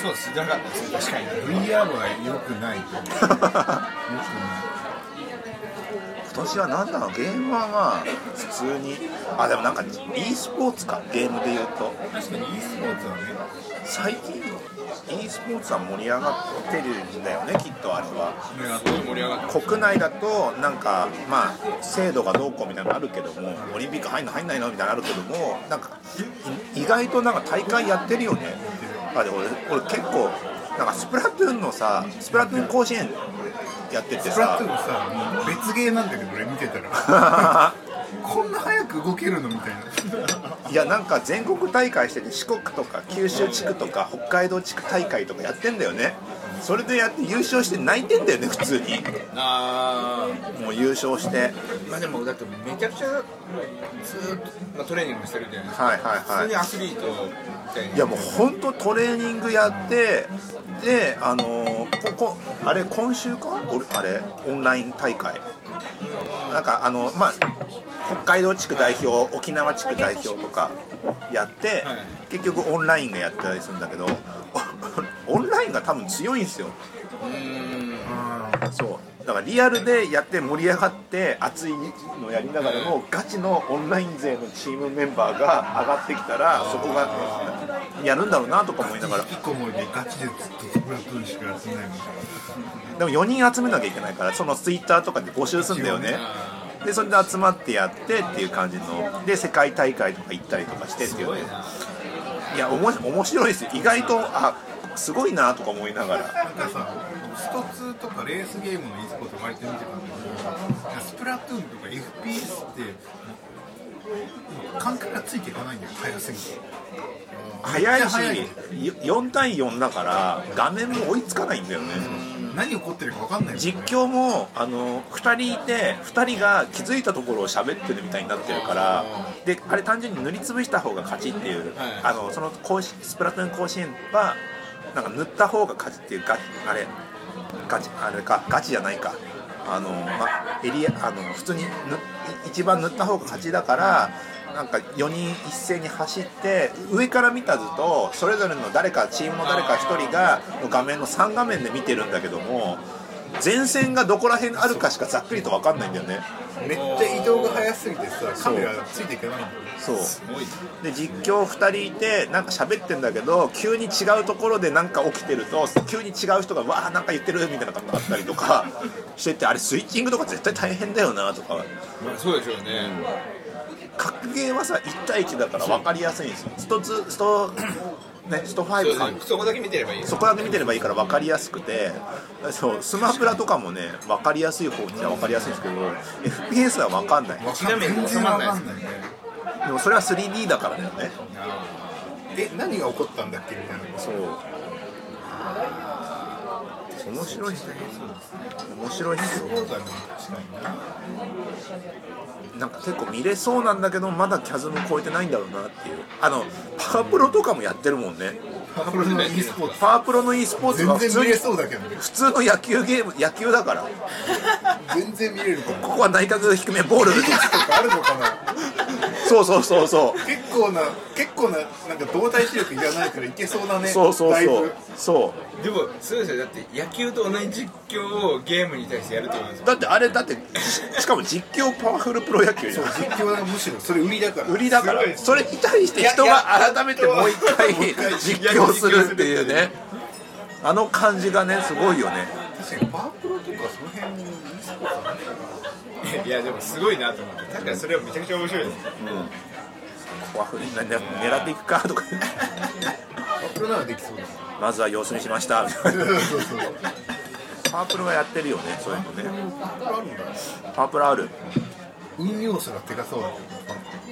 そうです。なかったです確かに VR は良くない。よ 良くない。今年は何だろうゲームはまあ普通に。あでもなんか e スポーツかゲームで言うと。確かに e スポーツはね。最近 e スポーツは盛り上がってるんだよねきっとあれは。国内だとなんかまあ制度がどうこうみたいなのあるけどもオリンピック入んの入んないのみたいなのあるけどもなんかい意外となんか大会やってるよね。あで俺俺結構なんかスプラトゥーンのさスプラトゥーン甲子園やっててさ。スプラトゥーンさもう別ゲーなんだけど俺見てたら。こんな早く動けるのみたいな。いやなんか全国大会してて四国とか九州地区とか北海道地区大会とかやってんだよね。それでやって優勝して泣いてんだよね普通に。あもう優勝して。ーまあでもだってめちゃくちゃずーっと、まあ、トレーニングしてるじゃないですか、はいはい普通にはアスリートみたいにいいやもう本当トレーニングやってであのーここあれ今週か？俺あれ？オンライン大会。なんかあのまあ北海道地区代表沖縄地区代表とかやって、はい。結局オンラインがやってたりするんだけど オンラインが多分強いんですよ。うーん。そうだからリアルでやって盛り上がって熱いのやりながらもガチのオンライン勢のチームメンバーが上がってきたらそこがやるんだろうなとか思いながら。引きこもりでガチでずっとスプラトゥーンしかやってないのでも4人集めなきゃいけないからそのツイッターとかで募集するんだよね。でそれで集まってやってっていう感じので世界大会とか行ったりとかしてっていうね。いやおも面白いですよ。意外とあすごいなとか思いながら。なんかさスト2とかレースゲームの e スポーツ割と見てたんだけどスプラトゥーンとか FPS って感覚がついていかないんだよ。早すぎて。早いし早い。4対4だから画面も追いつかないんだよね。何起こってるか分かんない実況もあの2人いて2人が気づいたところを喋ってるみたいになってるからであれ単純に塗りつぶした方が勝ちっていう、はい。あのその甲子スプラトゥーン甲子園はなんか塗った方が勝ちっていうガあれガチあれかガチじゃないか。あの、ま、エリアあの普通に塗一番塗った方が勝ちだからなんか4人一斉に走って上から見た図とそれぞれの誰かチームの誰か1人が画面の3画面で見てるんだけども前線がどこら辺あるかしかざっくりと分かんないんだよね。めっちゃ移動が早すぎてさカメラついていかないんだよそう。で実況2人いてなんか喋ってんだけど急に違うところでなんか起きてると急に違う人がわあなんか言ってるみたいな感じがあったりとか しててあれスイッチングとか絶対大変だよなとか。まあそうでしょうね、格ゲーはさ1対1だから分かりやすいんですよ。スト2ストねスト5かそうですね。そこだけ見てればいいそこだけ見てればいいから分かりやすくて。そうスマブラとかもね分かりやすい方には分かりやすいんですけど FPS は分かんない。一画面で収まんないです全然わかんないね。でもそれは 3D だからだよね。え何が起こったんだっけみたいなそう。面白いっすね。面白いっすよなんか結構見れそうなんだけどまだキャズム超えてないんだろうなっていう。あのパワプロとかもやってるもんね。パワプロの e スポーツ。パワープロの e スポーツは普通に全然見れそうだけどね。普通の野球ゲーム野球だから。全然見れるここは内角低めボールとかあるのかなそうそうそうそう。結構な結構ななんか動体視力いらないからいけそうだね。そうそうだいぶそう。そう。でもそうですよ。だって野球と同じ実況をゲームに対してやるってことです。よだってあれだってししかも実況パワフルプロ野球じゃん実況がむしろそれ売りだから。売りだから。それに対して人が改めてもう一回実況するっていうね。あの感じがねすごいよね。確かにパワープロとかその辺に e いやでもすごいなと思って。確かにそれはめちゃくちゃ面白いですパワフルにな狙っていくかとか。パワープロならできそうだまずは様子にしましたパワープロはやってるよねそういうのね。パワープロあるんだ。パワープロある。運用数が手がそうだけ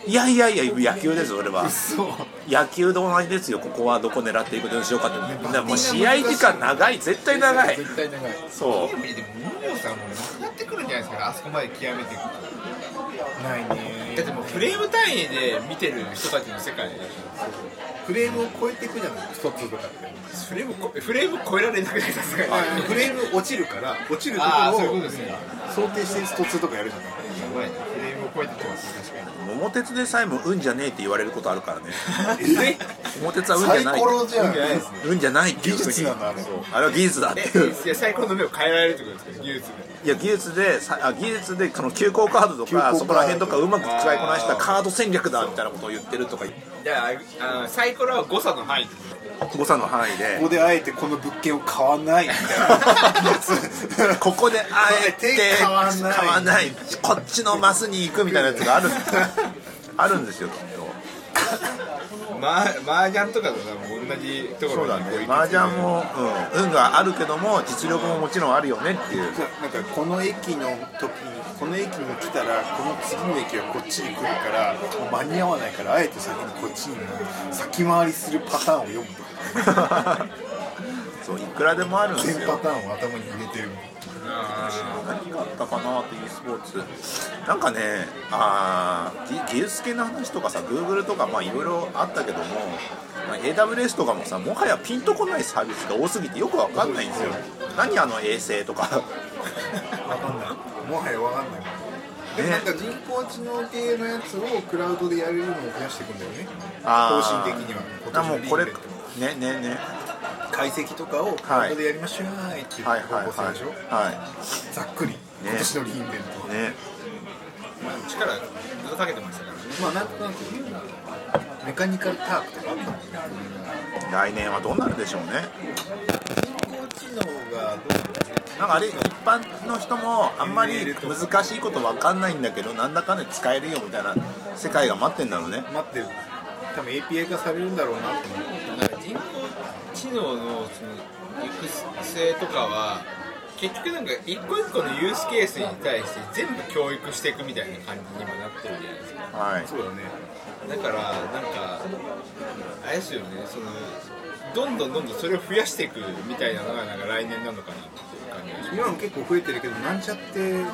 いやいやいや野球ですそれは。どそう野球と同じですよここはどこ狙っていくことにしようかって。でももう試合時間長い絶対長い。絶対長い。そう。でもムーさんもなくなってくるんじゃないですかあそこまで極めていくと。ないねだってもうフレーム単位で見てる人たちの世界でフレームを超えていくじゃない一つとかってフレームこフレーム超えられなくないさすがにフレーム落ちるから落ちるところを想定してスト2とかやるじゃないやばいね。フレームを超えてきます確かに。桃鉄でさえも運じゃねえって言われることあるからね。え 桃鉄は運じゃサイない。コロじゃん運じゃないですね運じゃないっていう技術なんだあれ。あれは技術だって。えいういや最高の目を変えられるってことですか技術で。いや技術でさあ技術でその急行カードと急行カード。かそこら辺とかうまく使いこなしたカード戦略だみたいなことを言ってるとかじゃああのサイコロは誤差の範囲。ってこ誤差の範囲で。ここであえてこの物件を買わないみたいな。や つここであえて買わない。買わないこっちのマスに行くみたいなやつがある。あるんですよきっと。とま麻雀とかと同じところそうだね。麻雀も、うん、運があるけども実力ももちろんあるよねっていう。なんかこの駅の時にこの駅に来たらこの次の駅はこっちに来るから間に合わないからあえて先にこっちに先回りするパターンを読むと。か そういくらでもあるんですよ。全パターンを頭に入れてる。あ何があったかなって e スポーツ。なんかねあー技技術系の話とかさ Google とかまあいろいろあったけども、まあ AWS とかもさもはやピンとこないサービスが多すぎてよくわかんないんですよ。何あの衛星とか。分かんない。もはや分かんない。でもなんか人工知能系のやつをクラウドでやれるのを増やしていくんだよね。方針的には。あもうこれねねね。解析とかをクラウドでやりましょうはいっていうはいはいはい。はざっくり、今年のリーンベント。いね。まあ力ずっとかけてましたからね。まあなんとなくメカニカルタークとかあったもんね来年はどうなるでしょうね。人工知能がどうなんか？あれ一般の人もあんまり難しいことわかんないんだけどなんだかんだ使えるよみたいな世界が待ってんだろうね。待ってる。多分 API 化されるんだろうなと思っ人工知能のその育成とかは結局なんか一個一個のユースケースに対して全部教育していくみたいな感じに今なってるじゃないですか。はい。そうだね。だからなんかあれですよね。そのどんどんどんどんそれを増やしていくみたいなのがなんか来年なのかなっていう感じがし今も結構増えてるけどなんちゃって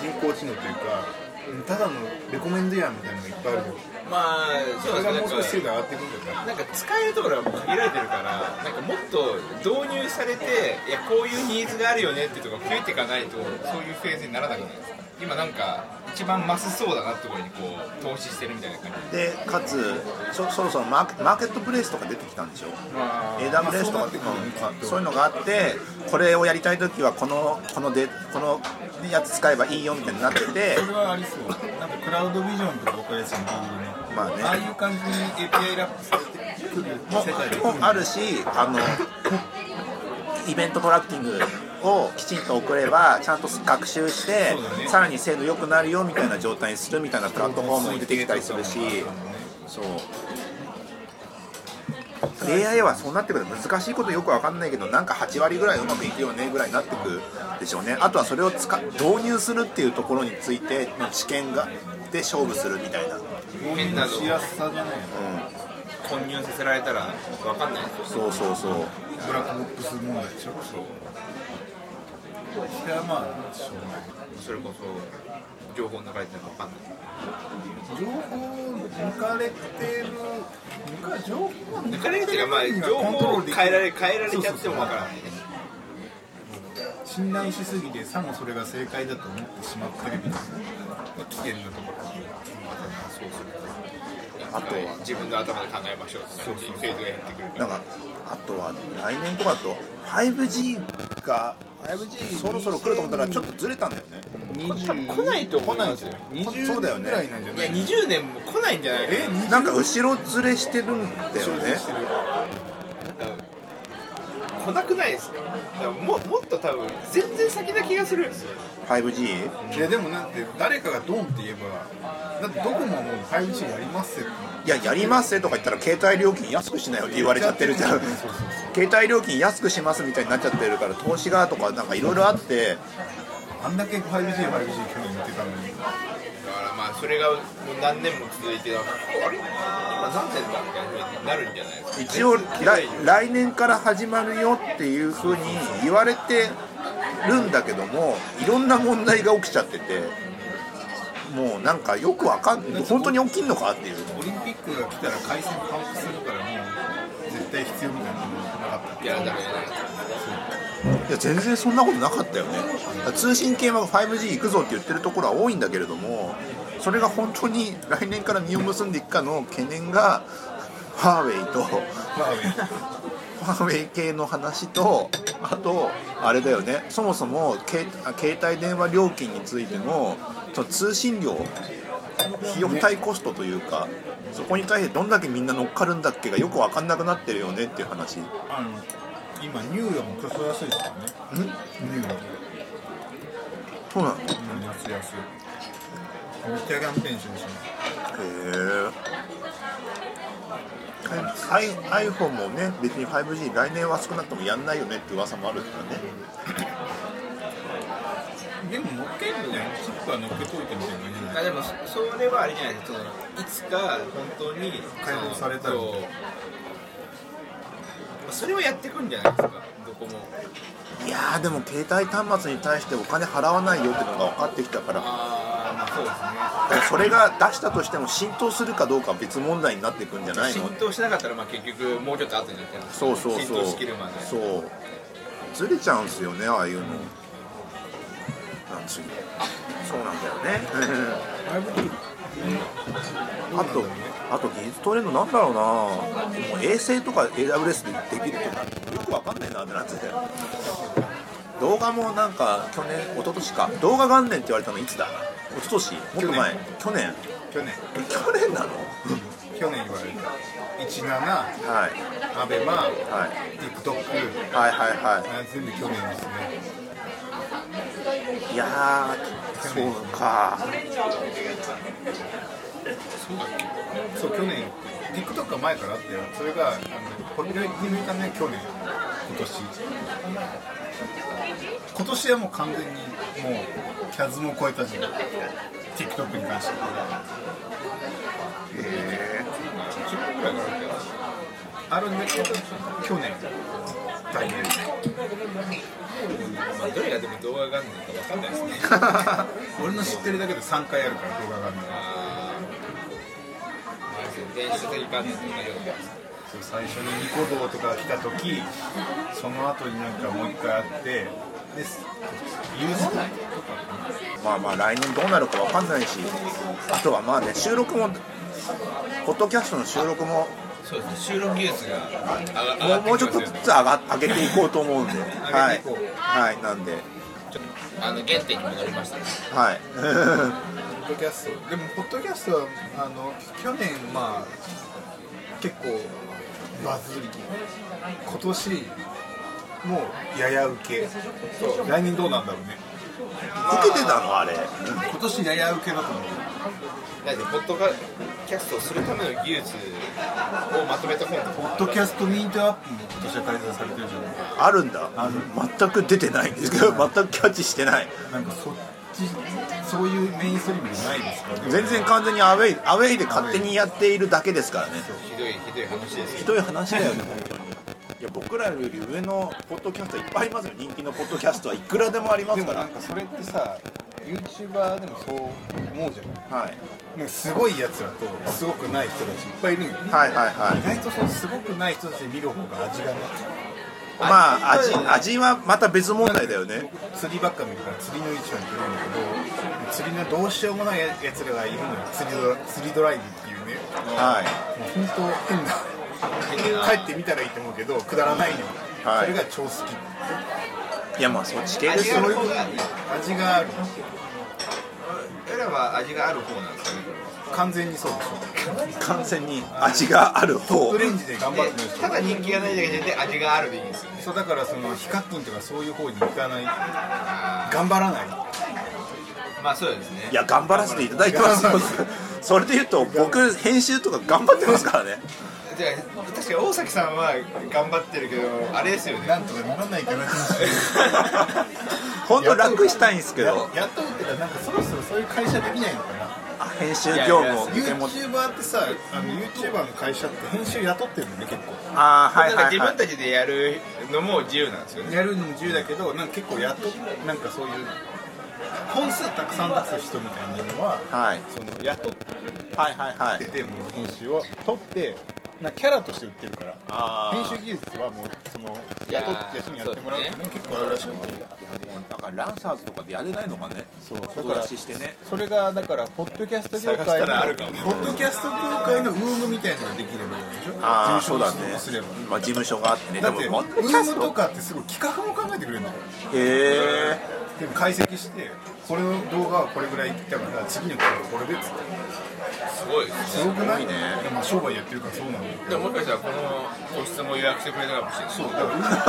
人工知能というかうんただのレコメンドやんみたいなのがいっぱいあるよまあそれがもう少し精度上がっていくんだよねなんか使えるところはもう限られてるからなんかもっと導入されていやこういうニーズがあるよねっていうところが増えていかないとそういうフェーズにならなくないですか？今なんか一番マスそうだなってところにこう投資してるみたいな感じ。でかつそそろそろマーケマーケットプレイスとか出てきたんでしょ？AWS とか、うんそういうのがあってこれをやりたい時はこのこのでこのやつ使えばいいよみたいになってて。それはありそう。なんかクラウドビジョンとか分かりやすいの Google ねまあね。ああいう感じに API ラップされてくる世界で。もあるしあのイベントトラッキングをきちんと送ればちゃんと学習して、さらに精度良くなるよみたいな状態にするみたいなプラットフォームも出てきたりするし。そう。AI はそうなってくると難しいことよくわかんないけどなんか8割ぐらいうまくいくよねぐらいになってくでしょうね。あとはそれを使導入するっていうところについての知見がで勝負するみたいな、うん、変なのしやすさじゃないの混入させられたら分かんない。ですよそうそうそう。ブラックボックス問題でしょ。そう。それはまあしょうがないそれこそ情報流れてるの分かんない。情報抜かれてる抜か情報抜かれるっていうかまあ情報を変えられ変えられちゃっても分からない。ね信頼しすぎてさもそれが正解だと思ってしまってるみたいな危険なところそうするあとは自分の頭で考えましょうって感じにフェーズがやってくるからなんかあとは来年とかだと 5G が 5G そろそろ来ると思ったらちょっとずれたんだよね。多分来ないと思いますよ。20そうだよね。ぐらいなんじゃいやない20年も来ないんじゃないかな。なんか後ろずれしてるんだよね来なくないですか？ももっと多分全然先な気がするんですよ。5G? いやでもなんて誰かがドンって言えばだってどこももう 5G やりますよ。いややりますねとか言ったら携帯料金安くしなよって言われちゃってるじゃん。携帯料金安くしますみたいになっちゃってるから投資がとかなんかいろいろあって。あんだけ 5G、5G 去年言ってたのにそれがもう何年も続いてなんかあれ？今何年だみたいな風になるんじゃないですか。一応来来年から始まるよっていうふうに言われてるんだけどもいろんな問題が起きちゃっててもうなんかよくわかん本当に起きんのかっていう。オリンピックが来たら回線パンクするからもう絶対必要みたいなのがなかったいやだからねいや全然そんなことなかったよね。通信系は 5G 行くぞって言ってるところは多いんだけれどもそれが本当に来年から実を結んでいくかの懸念がファーウェイとファーウェイ系の話とあとあれだよね。そもそも携携帯電話料金についてのその通信料費用対コストというかそこに対してどんだけみんな乗っかるんだっけがよく分かんなくなってるよねっていう話。あの今ニューヨもクソ安いですからね。ん？ニューヨそうなの？へうん安めっちゃキャンペーンしてるしえアイ iPhone もね別に 5G 来年は少なくともやんないよねって噂もあるからねでも乗っけるんじゃないチップは乗っけといてみたいな感じじゃないあでもそれはあれじゃないですかいつか本当に開放されたらそそれはやってくんじゃないですかどこもいやでも携帯端末に対してお金払わないよってのが分かってきたからああそうですね。だからそれが出したとしても浸透するかどうかは別問題になっていくんじゃないの？浸透しなかったらまあ結局もうちょっと後になっちゃいます。そうそうそう。浸透しきるまで。そう。ずれちゃうんすよねああいうの。なんつうの。そうなんだよね。5G あとあと技術トレンドなんだろうな。もう衛星とか AWS でできるとか。よくわかんないなってなってて。動画もなんか去年一昨年か。動画元年って言われたのいつだ？一昨年もっと前去年。去年。え去年なの？去年言われた。17はい。アベマ。はい。TikTok はいはいはあ全部去年ですね。いいやーそうか。そう去年 TikTok は前からあったよそれがあのポピュラリティのいたね去年。今年。今年はもう完全にもうキャズも超えたじゃん TikTok に関して。は10分ぐらいかかるあるんだけど去年。大変まあどれがでも動画があるのかわかんないですね。俺の知ってるだけで3回あるから動画があるの。あ電子的観念と同じよ最初にニコ動とか来た時その後になんかもう一回あってでユースとかまあまあ来年どうなるかわかんないしあとはまあね収録もポッドキャストの収録もそうですね収録技術が上がもうもうちょっとずつ上が上げていこうと思うんで。はい。はい。なんで。あの原点に戻りましたね。はい。ポッドキャスト。でもポッドキャストはあの去年まあ結構バズり今年もうやや受け。来年どうなんだろうね。受けてたのあれ。今年やや受けだと思う。だってポッドキャストをするための技術をまとめた本ポッドキャストミートアップも今年は開催されてるじゃあるんだ。全く出てないんですけど全くキャッチしてない。ないなんかそっちそういうメインストリームじゃないですか全然完全にアウェイアウェイで勝手にやっているだけですからね。ひどいひどい話ですひどい話だよねいや僕らより上のポッドキャストいっぱいありますよ。人気のポッドキャストはいくらでもありまですもから。なんかそれってさ YouTuber でもそう思うじゃないはい。なんかすごいやつらとすごくない人たちいっぱいいるのよ。はいはいはい。意外とそのすごくない人たちで見る方が味がねまあ味味はまた別問題だよね。釣りばっか見るから釣りの位置は見てるんだけど釣りのどうしようもないやつらがいるのよ。釣りドラ釣りドライブっていうね。はい。もう本当変な帰ってみたらいいと思うけどくだらないのよ、はい。それが超好き。いやまあそっち系ですよ。味がある。方が味がある俺らは味がある方なんですかね完全にそうでしょ完全に味がある方。トップレンジで頑張ってたょだ人気がないだけで味があるでいいんですよね。そうだからその非課金とかそういう方に行かない頑張らない。まあそうですね。いや頑張らせていただいてますよ。それで言うと僕編集とか頑張ってますからねで確かに大崎さんは頑張ってるけどあれですよね。なんとかならないかなって 本当楽したいんですけど。やっとってかなんかそろそろそういう会社できないのかな。あ編集業務を受け持って YouTuber ってさあの YouTuber の会社って編集雇ってるのね結構。ああはいはいはい。自分たちでやるのも自由なんですよね。やるのも自由だけどなんか結構雇っなんかそういう本数たくさん出す人みたいなのははい。その雇っはいはいはい。ててもう編集を取ってなんかキャラとして売ってるから。あ編集技術はもうその雇って人にやってもらうってね結構あるらしくてなんかランサーズとかでやれないのかね。そうだから出ししてねそれがだからポッドキャスト業探界のポッドキャスト業界のウームみたいなのができればいいでしょああ事そうだね。務所にすれば。まあ事務所があってね。だってウームとかってすごい企画も考えてくれるんだよ。へえでも解析してこれの動画はこれぐらいいったから次の企画これでっつって。すごいですすごくない？ねでも商売やってるからそうなんだけどでももしかしたらこの個室も予約してくれたかもしれない。そう。だ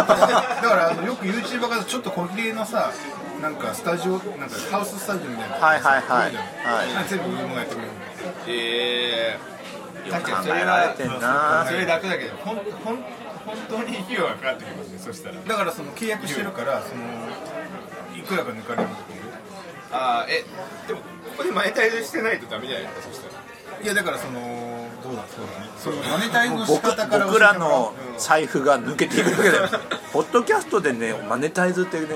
からだからあのよく YouTuber がちょっと小切れのさなんかスタジオなんかハウススタジオみたいなはいはいはい。はい。全部ウームがやってくれるんだよえよく考確かにそれえられてんな。それ楽だけどほんほん本当に費用がかかってきますねそしたら。だからその契約してるからそのいくらか抜かれるってこああえでもここでマネタイズしてないとダメじゃないですかそしたら。といやだからそのどうだそうだね。そのマネタイズの仕僕方から僕らの財布が抜けていくだけだよポッドキャストでねマネタイズってね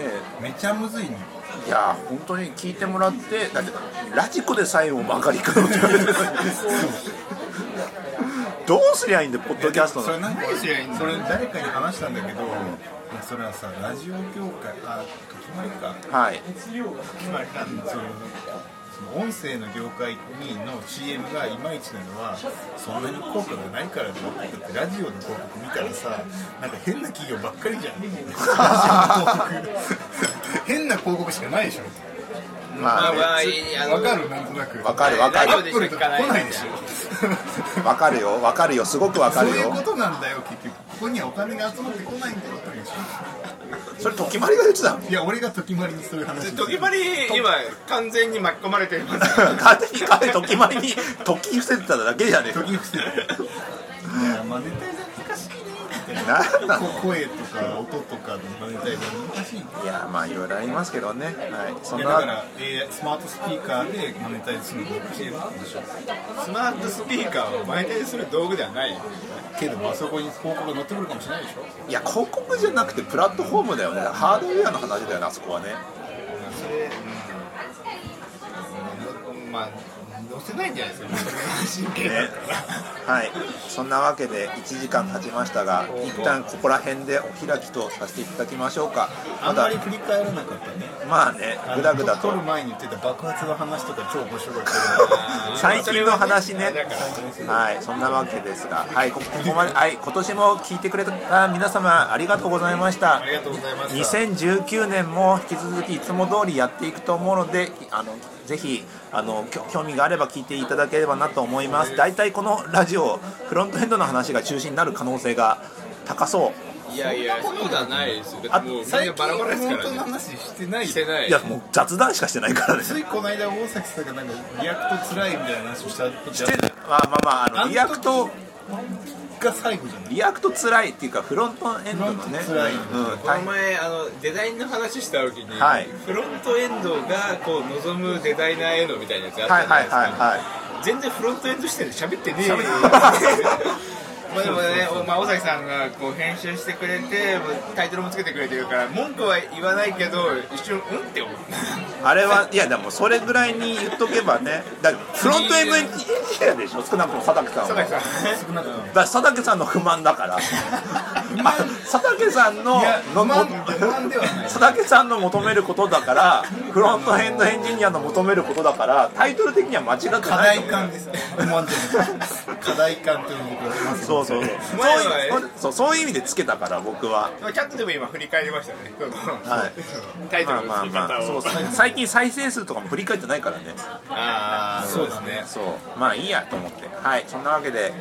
めちゃむずいね。いや本当に聞いてもらってだってラジコでさえも曲がりくのって。言われてるどうすりゃいいんだよポッドキャストの。それ何すりゃいいんだそれ誰かに話したんだけど、それはさラジオ業界あ時まりか。はい。決まりか。そのその音声の業界にの CM がいまいちなのはそんなに効果がないからだってラジオの広告見たらさなんか変な企業ばっかりじゃん。ラジオの広告。変な広告しかないでしょ。まあね。わかる？なんとなく。わかるわかる。ラジオでしか来ないでしょわかるよわかるよ。すごくわかそうるよいうことなんだよ結局。ここにはお金が集まってこないんだよ それ時まりが言ってたのいや俺が時まりにそういう話時まり今完全に巻き込まれてます。勝手に彼時まりに時伏せてただけじゃねえか。時伏せて いやマネタイズ難しいねみたいなのこ声とか音とかのマネタイズ難しい。ねいやまあいろいろありますけどね。はい。そんなだから、えースマートスピーカーでマネタイズするの難しいなでしょスマートスピーカーをマネタイズする道具ではない。けどもあそこに広告が載ってくるかもしれないでしょ。いや広告じゃなくてプラットフォームだよねハードウェアの話だよねあそこはね。それ、うん、まあ載せないんじゃないですか。それが真剣だったらはい。そんなわけで1時間経ちましたが一旦ここら辺でお開きとさせていただきましょうか。まだあんまり振り返らなかったね。まあねぐだぐだと。撮る前に言ってた爆発の話とか超面白かった 最近の話ね。はい。そんなわけですが。はい。こここまではい。今年も聞いてくれた皆様ありがとうございました。ありがとうございました。2019年も引き続きいつも通りやっていくと思うのであのぜひあの興味があれば聞いていただければなと思います。大体このラジオフロントエンドの話が中心になる可能性が高そう。いやいやそうじゃないですよ。だってもうみんな最近バラバラですから本当のね話してないしてない。いやもう雑談しかしてないからね。ついこの間大崎さんがなんかReact つらいみたいな話をした時しあまあまああの React が最後じゃない？ React つらいっていうかフロントエンドのね。フロント辛い。うんこの前あのデザインの話した時に、はい。フロントエンドがこう望むデザイナーへのみたいなやつあはいったじゃないですか、はいはいはい全然フロントエンド視点で喋ってねえよまあでもね、まあ、尾崎さんがこう編集してくれてタイトルもつけてくれてるから文句は言わないけど一瞬うんって思った あれはいやでもそれぐらいに言っとけばね。だフロントエンドエンジニアでしょ少なくとも佐竹さんは。佐竹さん。少なくとも。だから佐竹さんの不満だから。あ佐竹さんのの不満不満ではない。佐竹さんの求めることだからフロントエンドエンジニアの求めることだからタイトル的には間違ってないと課思う。題感です不満じゃない課題感というのをそうそうそうそう。いうそうそういう意味でつけたから僕は。まあキャットでも今振り返りましたね。はい。タイトまあルの付けまあ。まあ方を、最近再生数とかも振り返ってないからね。ああそうですね。そう。まあいいやと思って。はい。そんなわけで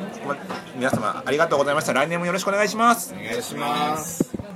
皆様ありがとうございました。来年もよろしくお願いします。お願いします